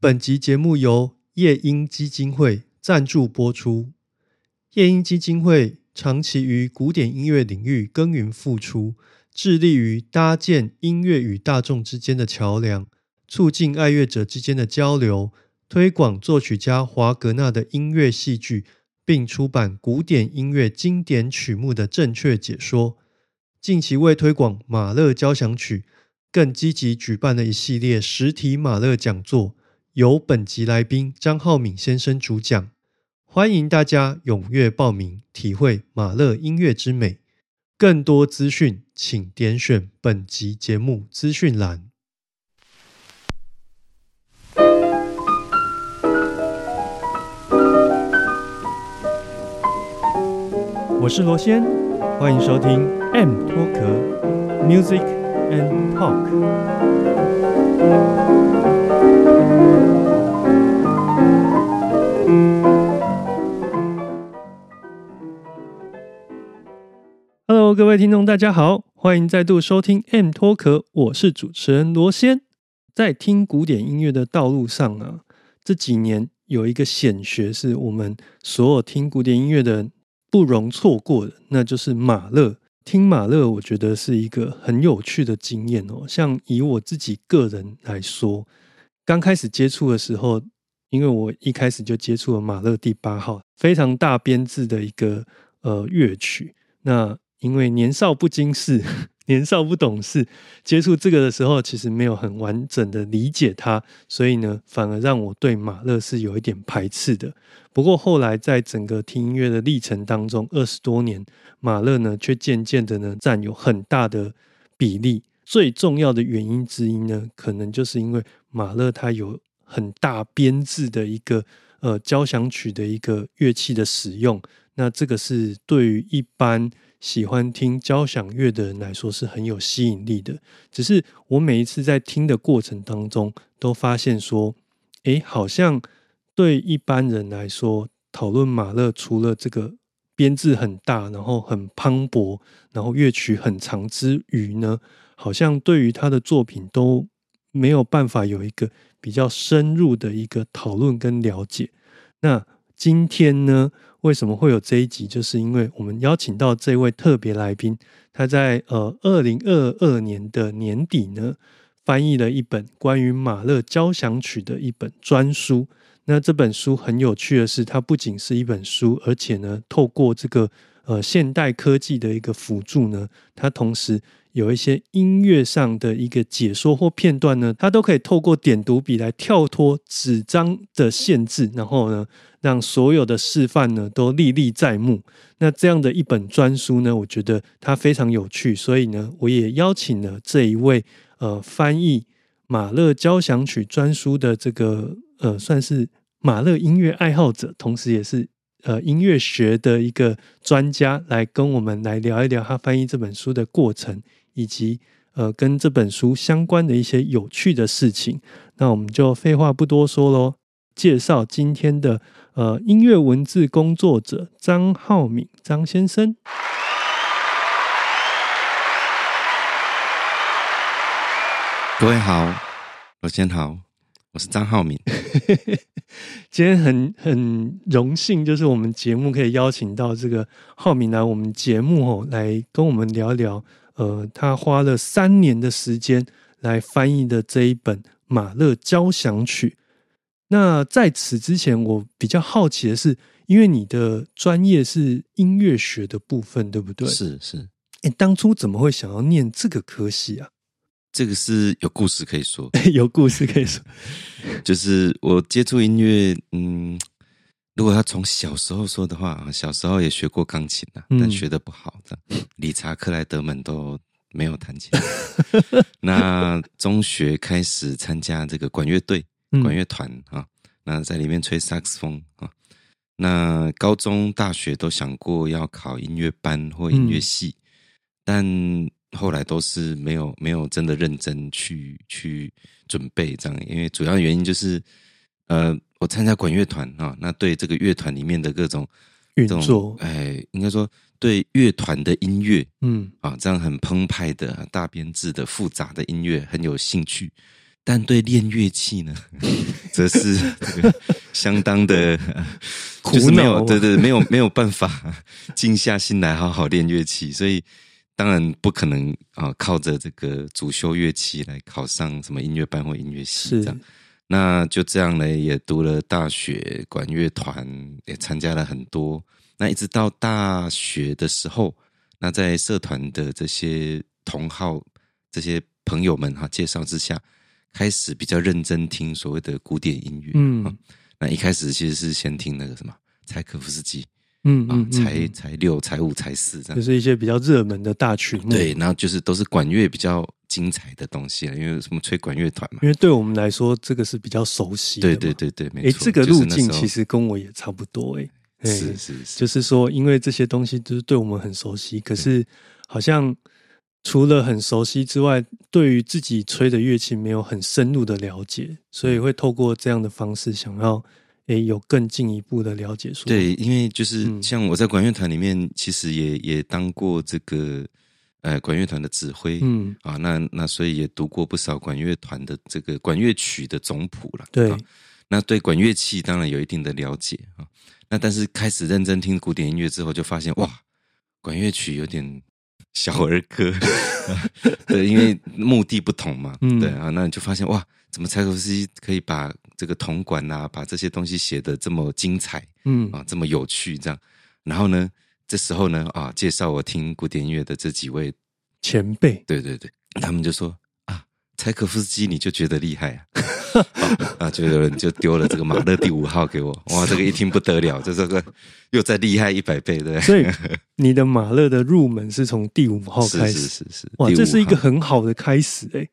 本集节目由夜莺基金会赞助播出。夜莺基金会长期于古典音乐领域耕耘付出，致力于搭建音乐与大众之间的桥梁，促进爱乐者之间的交流，推广作曲家华格纳的音乐戏剧，并出版古典音乐经典曲目的正确解说。近期为推广马勒交响曲，更积极举办了一系列实体马勒讲座，由本集来宾张浩敏先生主讲。欢迎大家踊跃报名，体会马勒音乐之美。更多资讯，请点选本集节目资讯栏。我是罗先，欢迎收听 M 脱壳 Music and Talk。各位听众，大家好，欢迎再度收听 M 脱壳，我是主持人罗先。在听古典音乐的道路上啊，这几年有一个显学是我们所有听古典音乐的人不容错过的，那就是马勒。听马勒，我觉得是一个很有趣的经验哦。像以我自己个人来说，刚开始接触的时候，因为我一开始就接触了马勒第八号，非常大编制的一个呃乐曲。那因为年少不经事，年少不懂事，接触这个的时候，其实没有很完整的理解它，所以呢，反而让我对马勒是有一点排斥的。不过后来在整个听音乐的历程当中，二十多年，马勒呢却渐渐的呢占有很大的比例。最重要的原因之一呢，可能就是因为马勒他有很大编制的一个呃交响曲的一个乐器的使用，那这个是对于一般。喜欢听交响乐的人来说是很有吸引力的。只是我每一次在听的过程当中，都发现说，诶，好像对一般人来说，讨论马勒除了这个编制很大，然后很磅礴，然后乐曲很长之余呢，好像对于他的作品都没有办法有一个比较深入的一个讨论跟了解。那今天呢？为什么会有这一集？就是因为我们邀请到这位特别来宾，他在呃二零二二年的年底呢，翻译了一本关于马勒交响曲的一本专书。那这本书很有趣的是，它不仅是一本书，而且呢，透过这个呃现代科技的一个辅助呢，它同时有一些音乐上的一个解说或片段呢，它都可以透过点读笔来跳脱纸张的限制，然后呢。让所有的示范呢都历历在目。那这样的一本专书呢，我觉得它非常有趣，所以呢，我也邀请了这一位呃翻译马勒交响曲专书的这个呃算是马勒音乐爱好者，同时也是呃音乐学的一个专家，来跟我们来聊一聊他翻译这本书的过程，以及呃跟这本书相关的一些有趣的事情。那我们就废话不多说喽，介绍今天的。呃，音乐文字工作者张浩敏张先生，各位好，罗先好，我是张浩敏。今天很很荣幸，就是我们节目可以邀请到这个浩敏来我们节目哦，来跟我们聊聊。呃，他花了三年的时间来翻译的这一本马勒交响曲。那在此之前，我比较好奇的是，因为你的专业是音乐学的部分，对不对？是是。哎，当初怎么会想要念这个科系啊？这个是有故事可以说，有故事可以说。就是我接触音乐，嗯，如果他从小时候说的话，小时候也学过钢琴啊，但学的不好，这 样理查克莱德们都没有弹琴。那中学开始参加这个管乐队。管乐团啊，那在里面吹萨克斯风啊。那高中、大学都想过要考音乐班或音乐系，但后来都是没有没有真的认真去去准备这样。因为主要原因就是，呃，我参加管乐团啊，那对这个乐团里面的各种运作，哎，应该说对乐团的音乐，嗯啊，这样很澎湃的大编制的复杂的音乐很有兴趣。但对练乐器呢，则是相当的就是没有，对对，没有没有办法静下心来好好练乐器，所以当然不可能啊，靠着这个主修乐器来考上什么音乐班或音乐系这样。那就这样呢，也读了大学管乐团，也参加了很多。那一直到大学的时候，那在社团的这些同好、这些朋友们哈介绍之下，开始比较认真听所谓的古典音乐。嗯，那一开始其实是先听那个什么柴可夫斯基，嗯啊，才才六、才五、才四这样，就是一些比较热门的大曲目。对，然后就是都是管乐比较。精彩的东西了，因为什么吹管乐团嘛？因为对我们来说，这个是比较熟悉的。对对对对，没错。这个路径其实跟我也差不多哎。是是是，就是说，因为这些东西都是对我们很熟悉，可是好像除了很熟悉之外，对于自己吹的乐器没有很深入的了解，所以会透过这样的方式，想要诶有更进一步的了解。对，因为就是像我在管乐团里面，其实也也当过这个。呃，管乐团的指挥，嗯啊，那那所以也读过不少管乐团的这个管乐曲的总谱了。对，那对管乐器当然有一定的了解啊。那但是开始认真听古典音乐之后，就发现哇，管乐曲有点小儿科。对，因为目的不同嘛。嗯，对啊，那你就发现哇，怎么柴可夫斯基可以把这个铜管啊，把这些东西写的这么精彩，嗯啊，这么有趣这样。然后呢？这时候呢，啊，介绍我听古典音乐的这几位前辈，对对对，他们就说啊，柴可夫斯基你就觉得厉害啊，啊，就有人就丢了这个马勒第五号给我，哇，这个一听不得了，就这个又再厉害一百倍，对。所以你的马勒的入门是从第五号开始，是是是，哇，这是一个很好的开始哎。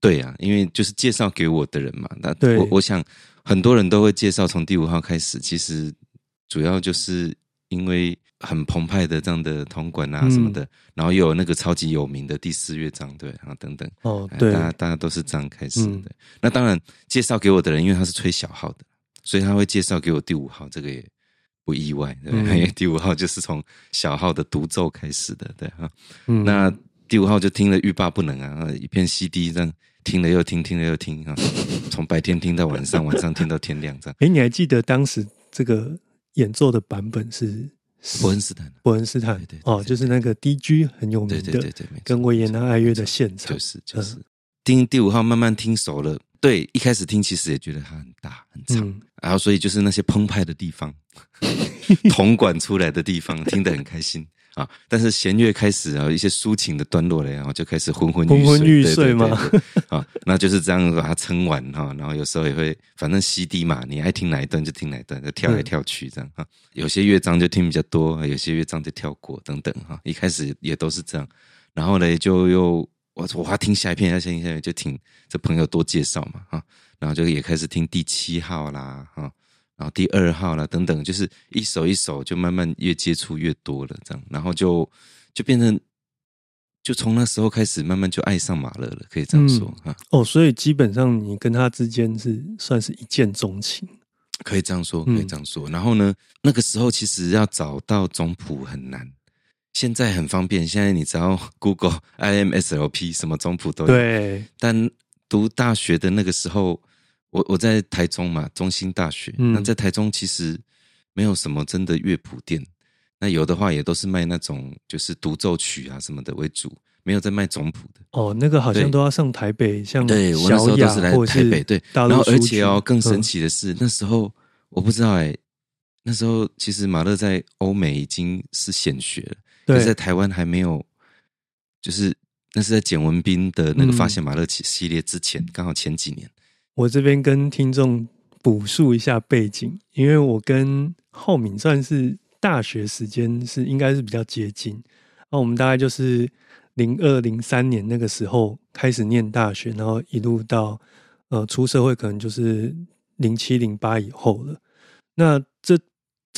对呀，因为就是介绍给我的人嘛，那我我想很多人都会介绍从第五号开始，其实主要就是因为。很澎湃的这样的铜管啊什么的，然后又有那个超级有名的第四乐章，对，然后等等，哦，对，大家大家都是这样开始的。那当然，介绍给我的人，因为他是吹小号的，所以他会介绍给我第五号，这个也不意外，对，因为第五号就是从小号的独奏开始的，对哈。那第五号就听了欲罢不能啊，一片 CD 这样听了又听，听了又听啊，从白天听到晚上，晚上听到天亮这样。哎，你还记得当时这个演奏的版本是？伯恩斯坦，伯恩斯坦，对哦，就是那个 DG 很有名的，对对对，跟维也纳爱乐的现场，就是就是。听第五号慢慢听熟了，对，一开始听其实也觉得它很大很长，然后所以就是那些澎湃的地方，铜管出来的地方，听得很开心。啊！但是弦乐开始啊，一些抒情的段落了，然后就开始昏昏昏昏欲睡吗？啊，那就是这样把它撑完哈。然后有时候也会，反正 CD 嘛，你爱听哪一段就听哪一段，就跳来跳去这样哈。有些乐章就听比较多，有些乐章就跳过等等哈。一开始也都是这样，然后呢，就又我我要听下一篇，要听下一篇就听这朋友多介绍嘛哈。然后就也开始听第七号啦哈。然后第二号啦，等等，就是一首一首就慢慢越接触越多了，这样，然后就就变成，就从那时候开始慢慢就爱上马勒了，可以这样说啊。哦，所以基本上你跟他之间是算是一见钟情，可以这样说，可以这样说。然后呢，那个时候其实要找到总谱很难，现在很方便，现在你只要 Google IMSLP 什么总谱都有。对，但读大学的那个时候。我我在台中嘛，中心大学。那在台中其实没有什么真的乐谱店，那有的话也都是卖那种就是独奏曲啊什么的为主，没有在卖总谱的。哦，那个好像都要上台北，像对我那时候都是来台北，对。然后而且哦，更神奇的是那时候我不知道哎，那时候其实马勒在欧美已经是显学了，可是在台湾还没有，就是那是在简文斌的那个发现马勒系系列之前，刚好前几年。我这边跟听众补述一下背景，因为我跟浩敏算是大学时间是应该是比较接近，那我们大概就是零二零三年那个时候开始念大学，然后一路到呃出社会，可能就是零七零八以后了。那。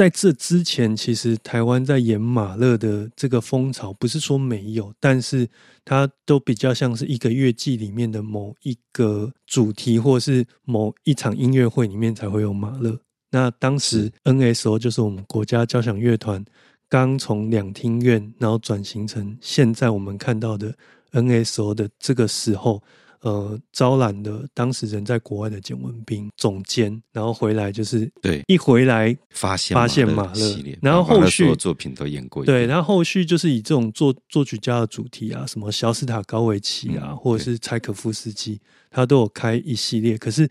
在这之前，其实台湾在演马勒的这个风潮，不是说没有，但是它都比较像是一个月季里面的某一个主题，或是某一场音乐会里面才会有马勒。那当时 NSO 就是我们国家交响乐团刚从两厅院，然后转型成现在我们看到的 NSO 的这个时候，呃招揽了当时人在国外的简文斌总监，然后回来就是对一回来发现发现马勒系列，然后后续作品都演过对，然后后续就是以这种作作曲家的主题啊，什么肖斯塔高维奇啊，嗯或者是柴可夫斯基，他都有开一系列。可是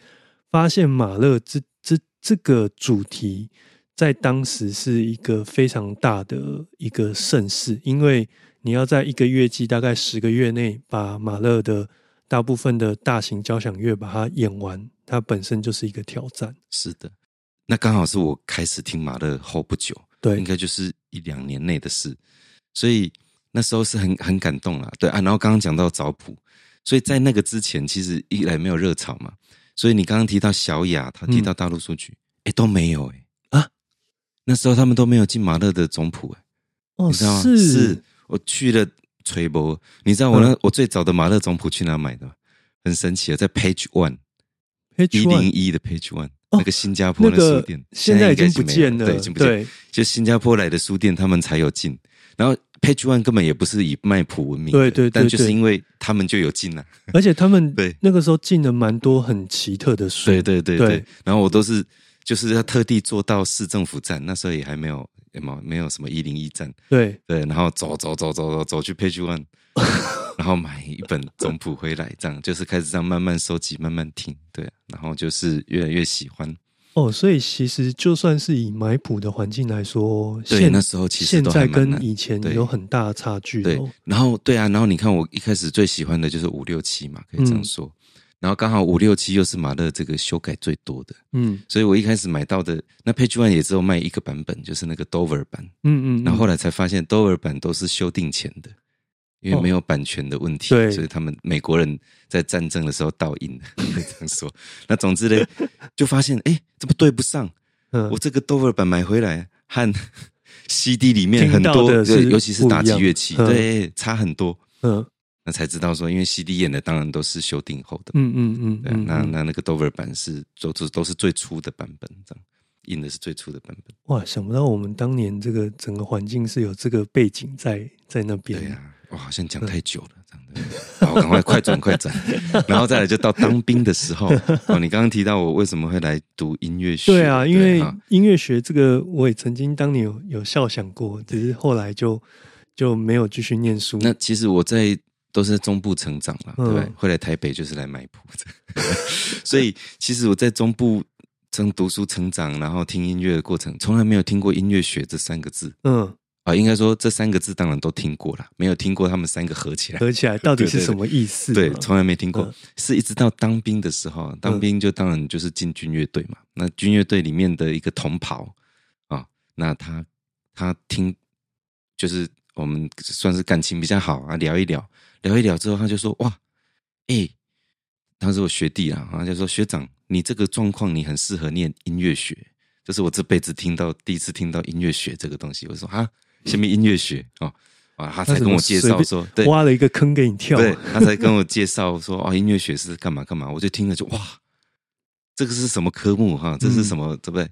发现马勒这这这个主题在当时是一个非常大的一个盛世，因为你要在一个月季大概十个月内把马勒的大部分的大型交响乐把它演完，它本身就是一个挑战。是的。那刚好是我开始听马勒后不久，对。应，该就是一两年内的事，所以那时候是很很感动啦。对啊，然后刚刚讲到找谱，所以在那个之前，其实一来没有热潮嘛，所以你刚刚提到小雅，他提到大陆数据，哎、都没有哎、啊，那时候他们都没有进马勒的总谱哎、哦，你知道吗？是。我去了吹波，你知道我那、嗯。我最早的马勒总谱去哪买的吗？很神奇啊，在 Page One 一零一的 Page One、哦那个新加坡的书店，现在已经不见了，对，已经不见。对。就新加坡来的书店，他们才有进。然后 Page One 根本也不是以卖谱闻名的，对对对但就是因为他们就有进了、而且他们 对。那个时候进了蛮多很奇特的书，对对对对。对。然后我都是就是要特地坐到市政府站，那时候也还没有没有没有什么一零一站，对对，然后走走走走走走去 Page One，然后买一本总谱回来，这样就是开始这样慢慢收集，慢慢听，对，然后就是越来越喜欢。哦，所以其实就算是以买谱的环境来说，对，现那时候其实现在跟以前有很大的差距对哦。，然后对啊，然后你看我一开始最喜欢的就是五六七嘛，可以这样嗯说。然后刚好五六七又是马勒这个修改最多的，嗯。所以我一开始买到的那 Page One 也只有卖一个版本，就是那个 Dover 版。嗯嗯，然后后来来才发现 Dover 版都是修订前的，因为没有版权的问题，哦。所以他们美国人在战争的时候盗印的，这样说。那总之呢，就发现哎，怎么对不上？嗯。我这个 Dover 版买回来和 CD 里面很多，尤其是打击乐器，对，差很多。嗯那才知道说，因为 CD 演的当然都是修订后的，嗯嗯嗯那那那个 Dover 版是都都都是最初的版本，这样印的是最初的版本。哇，想不到我们当年这个整个环境是有这个背景在在那边。对呀、哇，好像讲太久了，这样赶快快转快转，然后再来就到当兵的时候。哦，你刚刚提到我为什么会来读音乐学？对啊，因为音乐学这个我也曾经当年有有笑想过，只是后来就就没有继续念书。那其实我在都是在中部成长了，嗯对不对？会来台北就是来买谱的，所以其实我在中部曾读书成长，然后听音乐的过程，从来没有听过音乐学这三个字嗯，啊。应该说这三个字当然都听过了，没有听过他们三个合起来。合起来到底是什么意思嘛？对，从来没听过嗯，是一直到当兵的时候，当兵就当然就是进军乐队嘛。那军乐队里面的一个同袍啊，那他他听就是我们算是感情比较好啊，聊一聊，聊一聊之后，他就说哇，哎、他是我学弟啊，他就说学长，你这个状况你很适合念音乐学，这是我这辈子听到第一次听到音乐学这个东西。我说啊，什么音乐学哦？啊，他才跟我介绍说，对，挖了一个坑给你跳。对，他才跟我介绍说哦，音乐学是干嘛干嘛，我就听了就哇，这个是什么科目哈？这是什么、对不对？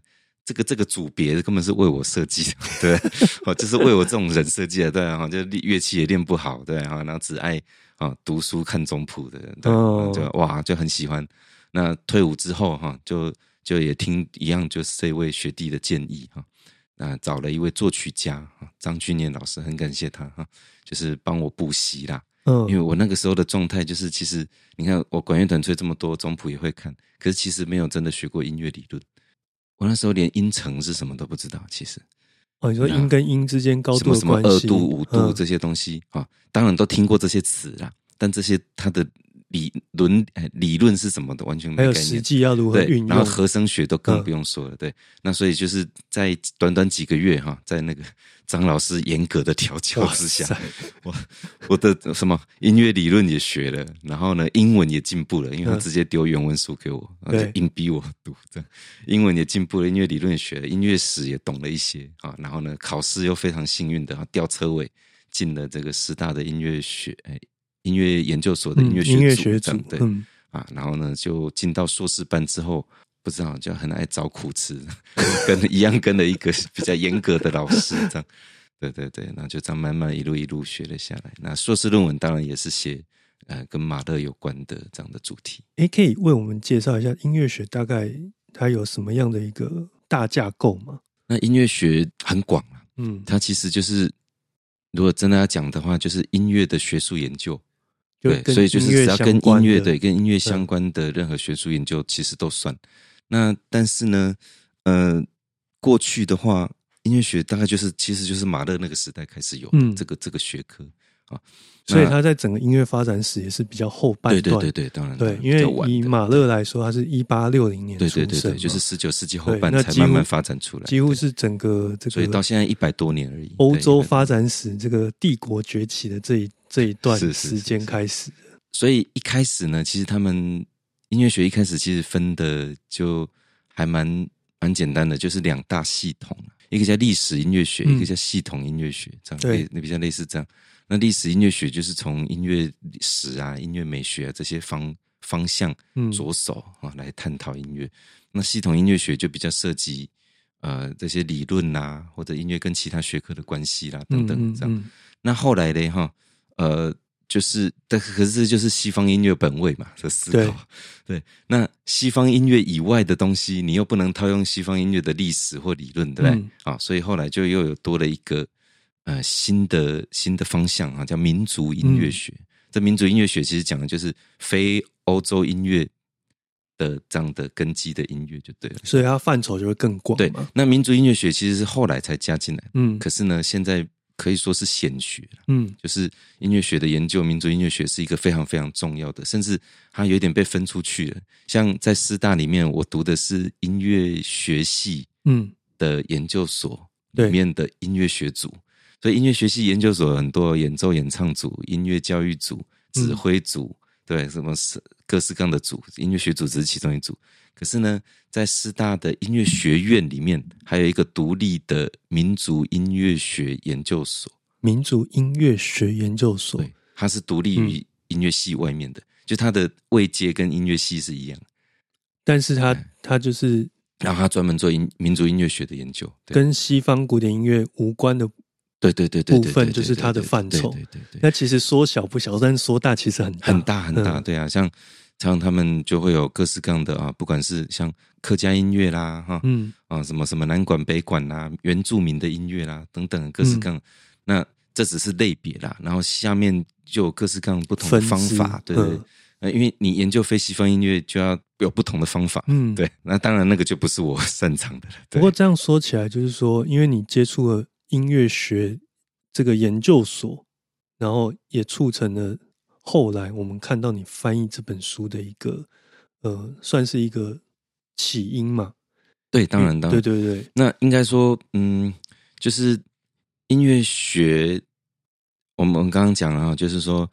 这个这个组别根本是为我设计的，对，哦，就是为我这种人设计的，对哈，就乐器也练不好，对哈，然后只爱啊读书看总谱的，对，哦就哇就很喜欢。那退伍之后哈，就就也听一样，就是这位学弟的建议哈，那找了一位作曲家哈张君念老师，很感谢他哈，就是帮我补习啦。嗯，因为我那个时候的状态就是，其实你看我管乐团吹这么多，总谱也会看，可是其实没有真的学过音乐理论。我那时候连音程是什么都不知道，其实哦，你说音跟音之间高度什么二度、五度嗯。这些东西啊，当然都听过这些词啦，但这些它的理论哎理论是什么的，完全没有实。际要如何运，用然后。和声学都更嗯不用说了，对。那所以就是在短短几个月哈，在那个张老师严格的调教之下塞，我我的什么音乐理论也学了，然后呢，英文也进步了，因为他嗯直接丢原文书给我，然后就硬逼我读，这样英文也进步了，音乐理论也学了，音乐史也懂了一些啊，然后呢，考试又非常幸运的啊，吊车尾进了这个师大的音乐学哎音乐研究所的音乐学嗯音乐学长，对，嗯，啊，然后呢，就进到硕士班之后，不知道就很爱找苦吃，跟一样跟了一个比较严格的老师，这样，对对对，然后就这样慢慢一路一路学了下来。那硕士论文当然也是写呃跟马勒有关的这样的主题。诶，可以为我们介绍一下音乐学大概它有什么样的一个大架构吗？那音乐学很广啊，嗯，它其实就是如果真的要讲的话，就是音乐的学术研究。对，所以就是只要跟音乐对跟音乐相关的任何学术研究，其实都算。那但是呢，呃，过去的话，音乐学大概就是其实就是马勒那个时代开始有的嗯这个这个学科啊。所以那它在整个音乐发展史也是比较后半段。对对对，当然对因为以马勒来说，他是一八六零年对对对对，就是十九世纪后半才慢慢发展出来，几乎是整个这个所以到现在一百多年而已。欧对100多洲发展史这个帝国崛起的这一这一段时间是是开始。所以一开始呢，其实他们音乐学一开始其实分的就还蛮蛮简单的，就是两大系统，一个叫历史音乐学，嗯一个叫系统音乐学，这样对类那比较类似这样。那历史音乐学就是从音乐史啊、音乐美学啊这些方方向嗯着手啊来探讨音乐。那系统音乐学就比较涉及呃这些理论啦、或者音乐跟其他学科的关系啦等等这样。嗯那后来嘞，哈，呃，就是，但可是就是西方音乐本位嘛的思考。对，那西方音乐以外的东西，你又不能套用西方音乐的历史或理论，对不对？嗯啊，所以后来就又有多了一个呃新的新的方向啊，叫民族音乐学。这民族音乐学其实讲的就是非欧洲音乐的这样的根基的音乐，就对了。所以它范畴就会更广对嘛。，那民族音乐学其实是后来才加进来，嗯可是呢，现在可以说是显学了。嗯就是音乐学的研究，民族音乐学是一个非常非常重要的，甚至它有一点被分出去了。像在师大里面，我读的是音乐学系嗯的研究所对里面的音乐学组，所以音乐学系研究所很多演奏演唱组、音乐教育组、指挥组，对，什么是各式各样的组，音乐学组只是其中一组。可是呢，在师大的音乐学院里面，还有一个独立的民族音乐学研究所。民族音乐学研究所。对，它是独立于嗯。音乐系外面的，就它的位阶跟音乐系是一样，但是它它就是然后它专门做音民族音乐学的研究，对。跟西方古典音乐无关的，对对对对部分就是它的范畴。对对对对，那其实说小不小，但是说大其实很大。很大很大，嗯。对啊，像像他们就会有各式各样的啊，不管是像客家音乐啦，哈，嗯啊，什么什么南管北管啦，原住民的音乐啦，等等各嗯式各样。那这只是类别啦，然后下面就有各式各样不同的方法，对对对嗯。呃，因为你研究非西方音乐，就要有不同的方法，嗯，。对。那当然，那个就不是我擅长的了。不过这样说起来，就是说，因为你接触了音乐学这个研究所，然后也促成了后来我们看到你翻译这本书的一个呃，算是一个起因嘛。对，当然，当然，对对对，那应该说，嗯，就是音乐学，我们我们刚刚讲了哈，就是说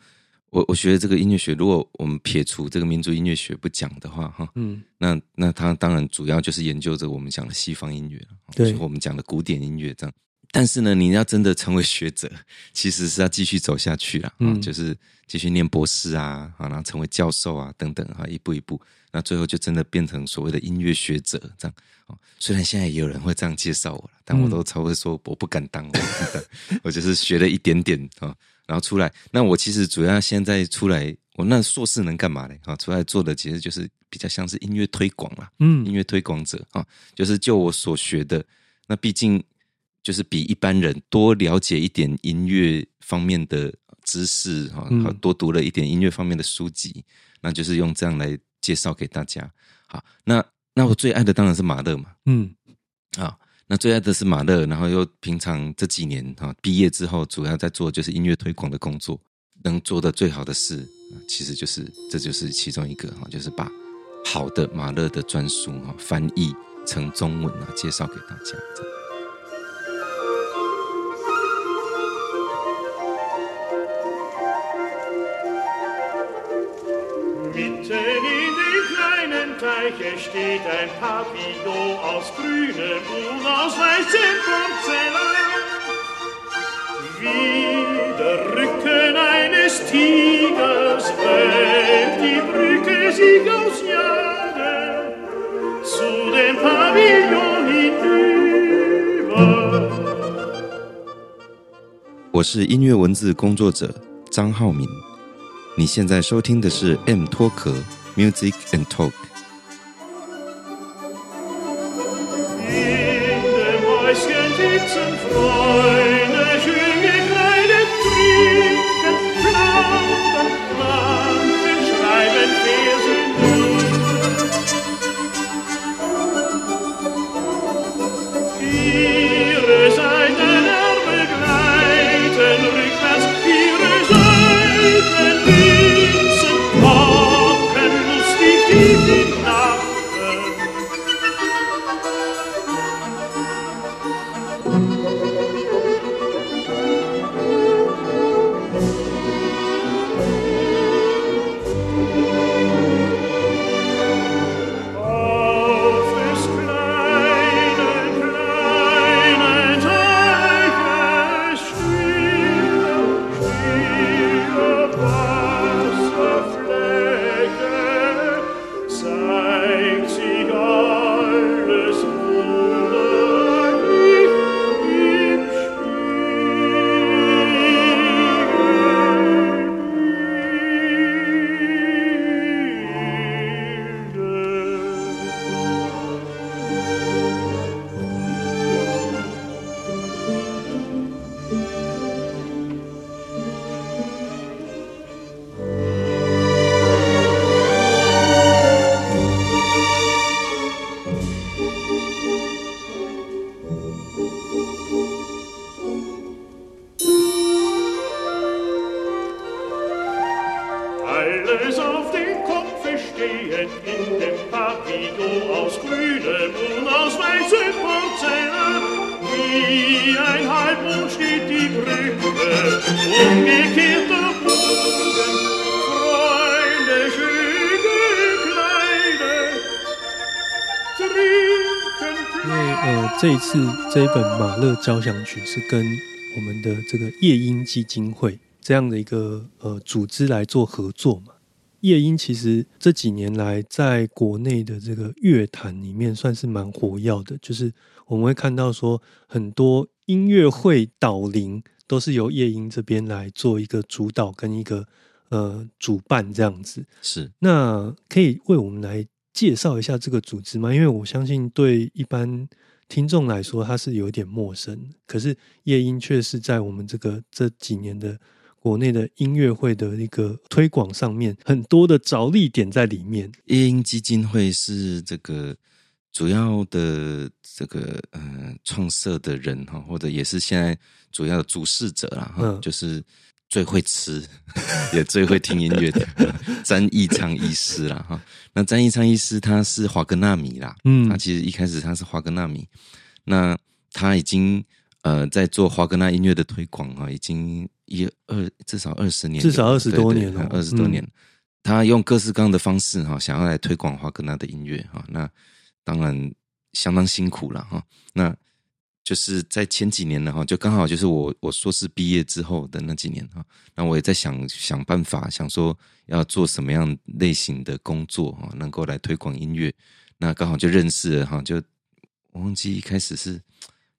我我学的这个音乐学，如果我们撇除这个民族音乐学不讲的话，哈，嗯那那它当然主要就是研究着我们讲的西方音乐，对就是我们讲的古典音乐这样。但是呢，你要真的成为学者，其实是要继续走下去啦，啊、嗯就是继续念博士啊，啊，然后成为教授啊，等等啊，一步一步，那最后就真的变成所谓的音乐学者这样。哦，虽然现在也有人会这样介绍我了，但我嗯都超会说我不敢当，我不敢当，我就是学了一点点啊、然后出来。那我其实主要现在出来，我那硕士能干嘛呢？啊，出来做的其实就是比较像是音乐推广啦，音嗯乐推广者啊，就是就我所学的，那毕竟就是比一般人多了解一点音乐方面的知识哈，多读了一点音乐方面的书籍，那就是用这样来介绍给大家。好，那那我最爱的当然是马勒嘛，嗯啊，那最爱的是马勒，然后又平常这几年哈毕业之后，主要在做就是音乐推广的工作，能做的最好的事，啊其实就是这就是其中一个哈，就是把好的马勒的专书哈翻译成中文啊，介绍给大家。这样 Teiche steht ein Papillon aus grünem und aus weißem Porzellan. Wie der Rücken eines Tigers wölbt die Brücke sich aus Jahren zu dem Pavillon hinüber. 我是音乐文字工作者张浩明，你现在收听的是 M 脱壳 Music and Talk。这一本马勒交响曲是跟我们的这个夜莺基金会这样的一个呃组织来做合作嘛。夜莺其实这几年来在国内的这个乐坛里面算是蛮活跃的，就是我们会看到说很多音乐会导聆都是由夜莺这边来做一个主导跟一个呃主办这样子。是那可以为我们来介绍一下这个组织吗？因为我相信对一般听众来说，它是有点陌生。可是夜莺却是在我们这个这几年的国内的音乐会的一个推广上面，很多的着力点在里面。夜莺基金会是这个主要的这个呃创设的人哈，或者也是现在主要的主事者啦哈，嗯就是最会吃 也最会听音乐的 詹义昌医师啦哈。那詹义昌医师他是华格纳米啦，嗯他其实一开始他是华格纳米，那他已经呃在做华格纳音乐的推广啊，已经一二至少二十年，至少二十多年了二十多嗯年。他用各式各样的方式哈，想要来推广华格纳的音乐哈，那当然相当辛苦了哈。那就是在前几年呢哈，就刚好就是我我硕士毕业之后的那几年哈，那我也在想想办法，想说要做什么样类型的工作哈，能够来推广音乐。那刚好就认识了哈，就我忘记一开始是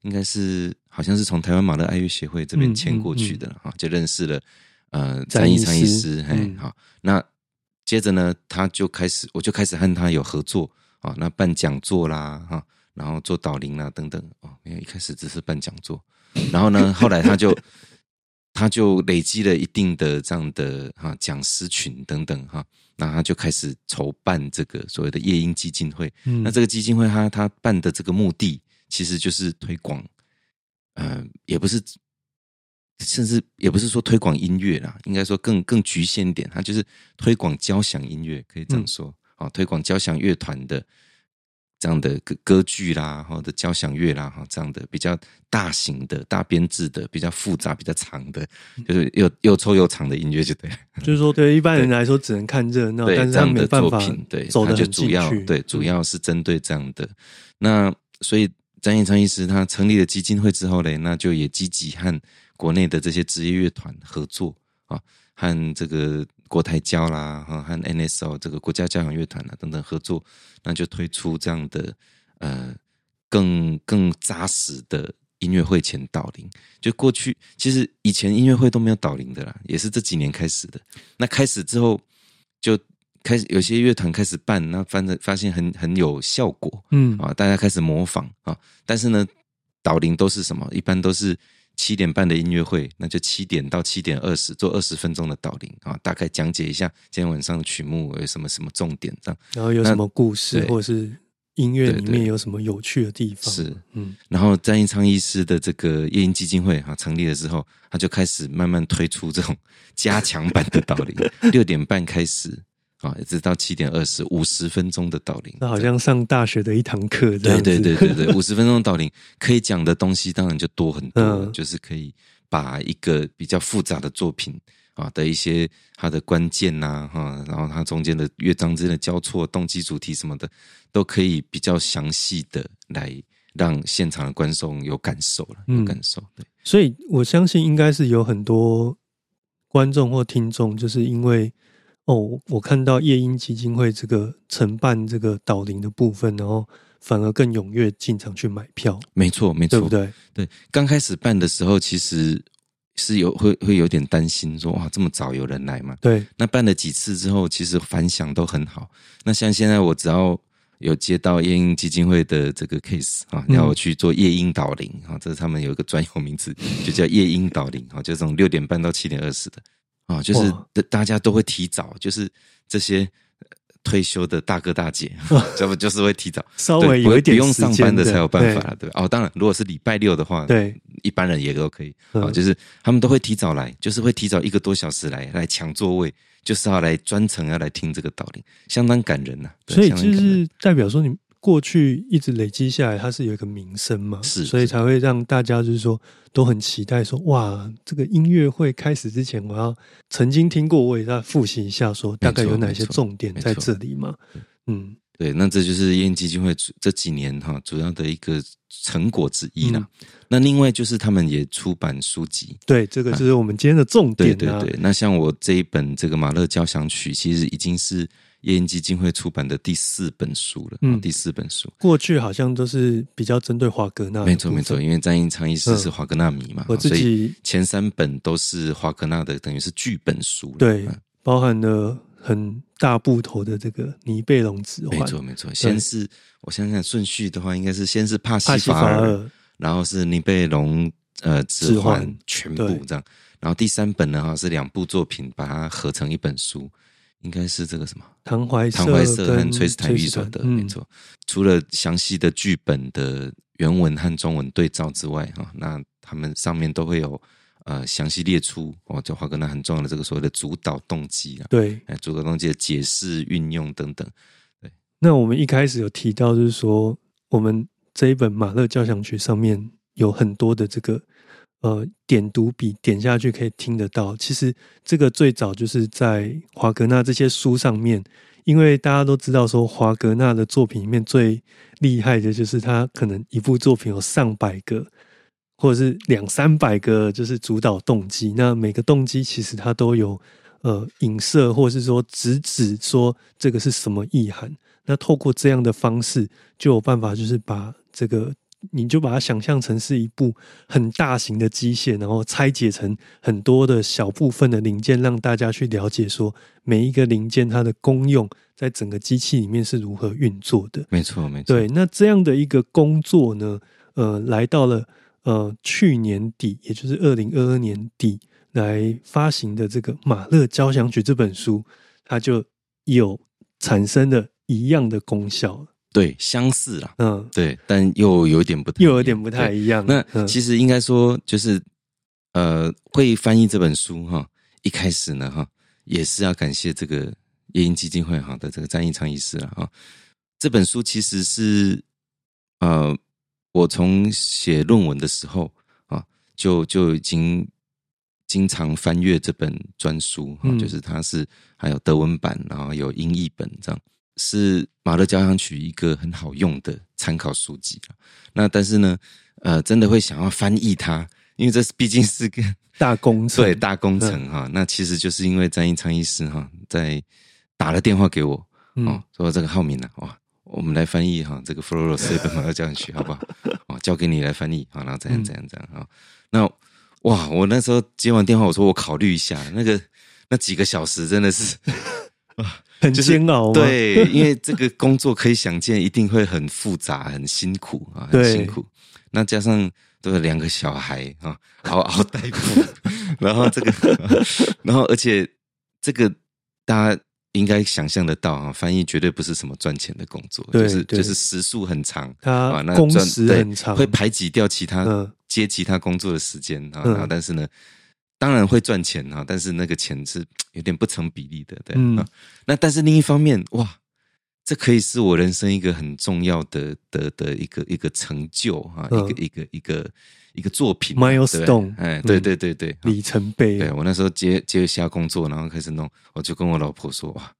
应该是好像是从台湾马勒爱乐协会这边嗯迁过去嗯。的哈，就认识了呃詹医詹义昌医师师，嘿嗯。好，那接着呢，他就开始我就开始和他有合作啊，那办讲座啦哈，然后做导聆啦等等哦，没有一开始只是办讲座，然后呢，后来他就他就累积了一定的这样的哈讲师群等等哈，那他就开始筹办这个所谓的夜莺基金会。嗯。那这个基金会他他办的这个目的，其实就是推广，呃，也不是，甚至也不是说推广音乐啦，应该说更更局限一点，它就是推广交响音乐，可以这样说，啊，推广交响乐团的这样的歌歌剧啦，或者交响乐啦，哈，这样的比较大型的大编制的、比较复杂、比较长的，就是又又臭又长的音乐，就对。就是说，对 一般人来说只能看热闹，但是他这样的没办法作品，对，走的就主要去。对，主嗯要是针对这样的。那所以张彦昌医师他成立了基金会之后嘞，那就也积极和国内的这些职业乐团合作啊，和这个国台交啦，哈，和 NSO 这个国家交响乐团啊等等合作，那就推出这样的呃更更扎实的音乐会前导聆。就过去其实以前音乐会都没有导聆的啦，也是这几年开始的。那开始之后就开始有些乐团开始办，那反正发现很很有效果，嗯啊，大家开始模仿啊。但是呢，导聆都是什么？一般都是七点半的音乐会，那就七点到七点二十做二十分钟的导聆啊，大概讲解一下今天晚上的曲目有什么什么重点这样。然后有什么故事或者是音乐里面有什么有趣的地方？是，嗯然后詹一昌医师的这个夜莺基金会啊成立了之后，他就开始慢慢推出这种加强版的导聆，六点半开始啊，一直到七点二十，五十分钟的导聆。那好像上大学的一堂课对。对对对对，五十分钟的导聆可以讲的东西当然就多很多，嗯就是可以把一个比较复杂的作品啊的一些它的关键呐、哈、然后它中间的乐章之间的交错、动机、主题什么的，都可以比较详细的来让现场的观众有感受了，有嗯感受。对，所以我相信应该是有很多观众或听众，就是因为哦，我看到夜莺基金会这个承办这个导聆的部分，然后反而更踊跃进场去买票，没错，没错，对不对？对，刚开始办的时候，其实是有会会有点担心说，哇，这么早有人来嘛？对，那办了几次之后，其实反响都很好。那像现在我只要有接到夜莺基金会的这个 case 啊，嗯要我去做夜莺导灵啊，这是他们有一个专有名字，就叫夜莺导灵啊，就从六点半到七点二十的啊，就是大大家都会提早，就是这些。呃退休的大哥大姐，要不就是会提早，稍微有一点不用上班的才有办法了，对吧？哦，当然，如果是礼拜六的话，对，一般人也都可以啊、嗯就是他们都会提早来，就是会提早一个多小时来来抢座位，就是要来专程要来听这个道理，相当感人呐、对所以就是代表说，你过去一直累积下来，它是有一个名声嘛，是所以才会让大家就是说都很期待说，哇，这个音乐会开始之前，我要曾经听过，我也要复习一下，说大概有哪些重点在这里嘛。嗯，对，那这就是燕基金会主这几年哈主要的一个成果之一啦。嗯那另外就是他们也出版书籍，对，这个就是我们今天的重对点啊。对对。那像我这一本这个马勒交响曲，其实已经是燕基金会出版的第四本书了，嗯嗯，第四本书。过去好像都是比较针对华格纳，没错没错，。因为张英昌医师嗯是华格纳迷嘛，我自己前三本都是华格纳的，等于是剧本书了。对嗯包含了很大部头的这个尼贝龙指环，没错没错。先是我想想顺序的话，应该是先是帕帕西西法尔，然后是尼贝龙呃指指环环全部对。这样，然后第三本呢哈是两部作品把它合成一本书，应该是这个什么？唐怀唐怀瑟跟和崔斯坦崔预手的，嗯。没错。除了详细的剧本的原文和中文对照之外，哈，那他们上面都会有呃详细列出哦，就华格纳很重要的这个所谓的主导动机啊，对，哎，主导动机的解释、运用等等。对那我们一开始有提到，就是说我们这一本马勒交响曲上面有很多的这个呃点读笔，点下去可以听得到。其实这个最早就是在华格纳这些书上面，因为大家都知道说华格纳的作品里面最厉害的就是他可能一部作品有上百个。或者是两三百个，就是主导动机。那每个动机其实它都有呃影射，或者是说直指说这个是什么意涵。那透过这样的方式，就有办法就是把这个，你就把它想象成是一部很大型的机械，然后拆解成很多的小部分的零件，让大家去了解说每一个零件它的功用在整个机器里面是如何运作的。没错，没错，对，那这样的一个工作呢，呃，来到了呃去年底，也就是二零二二年底来发行的这个《马勒交响曲》这本书，它就有产生了一样的功效。对，相似啦，嗯，对，但又有点不太一样，又有点不太一样。那嗯其实应该说，就是呃，会翻译这本书哈，一开始呢哈，也是要感谢这个夜莺基金会哈的这个张义昌医师了哈。这本书其实是呃，我从写论文的时候啊，就就已经经常翻阅这本专书哈，嗯。就是它是还有德文版，然后有英译本这样。是马勒交响曲一个很好用的参考书籍啊那但是呢，呃，真的会想要翻译它，因为这是毕竟是个大工程，对大工程哈、那其实就是因为张一昌医师哈在打了电话给我嗯。哦，说这个浩明啊，哇，我们来翻译哈这个弗洛罗斯的马勒交响曲好不好？哦，啊，交给你来翻译好，然后怎样怎样怎样啊。那哇，我那时候接完电话，我说我考虑一下，那个那几个小时真的是 啊，很煎熬。对，因为这个工作可以想见，一定会很复杂、很辛苦啊，很辛苦。那加上都是两个小孩啊，嗷嗷待哺，然后这个，然后而且这个大家。应该想象得到啊，翻译绝对不是什么赚钱的工作，就是就是时速很长，啊，那工时很长，会排挤掉其他接其他工作的时间啊。然后，但是呢，当然会赚钱啊，但是那个钱是有点不成比例的，对啊。那但是另一方面，哇，这可以是我人生一个很重要的的的一个一个成就啊，一个一个一个。一个作品，milestone，哎，对对对对，里程碑。对我那时候接接下工作，然后开始弄，我就跟我老婆说：“哇，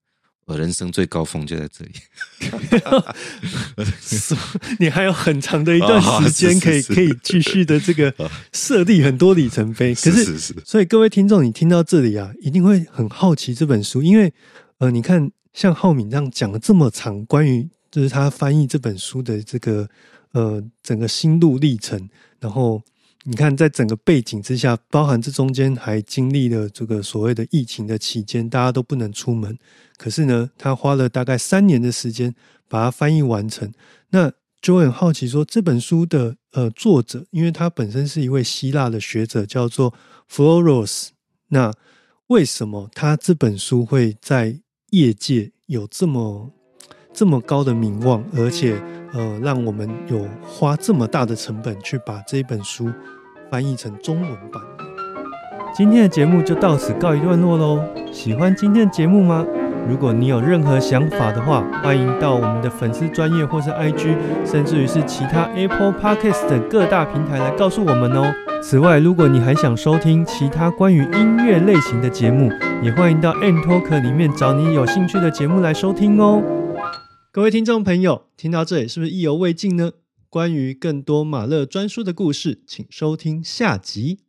我人生最高峰就在这里。”你还有很长的一段 时间可以可以继续的这个设立很多里程碑。可是，所以各位听众，你听到这里啊，一定会很好奇这本书，因为呃，你看像浩敏这样讲了这么长，关于就是他翻译这本书的这个呃整个心路历程。然后你看，在整个背景之下，包含这中间还经历了这个所谓的疫情的期间，大家都不能出门。可是呢，他花了大概三年的时间把它翻译完成。那就很好奇，说这本书的呃作者，因为他本身是一位希腊的学者，叫做 Floros。那为什么他这本书会在业界有这么这么高的名望，而且？呃，让我们有花这么大的成本去把这本书翻译成中文版。今天的节目就到此告一段落喽。喜欢今天的节目吗？如果你有任何想法的话，欢迎到我们的粉丝专业或是 IG，甚至于是其他 Apple Podcast 等各大平台来告诉我们哦。此外，如果你还想收听其他关于音乐类型的节目，也欢迎到 N Talk 里面找你有兴趣的节目来收听哦。各位听众朋友，听到这里是不是意犹未尽呢？关于更多马勒专书的故事，请收听下集。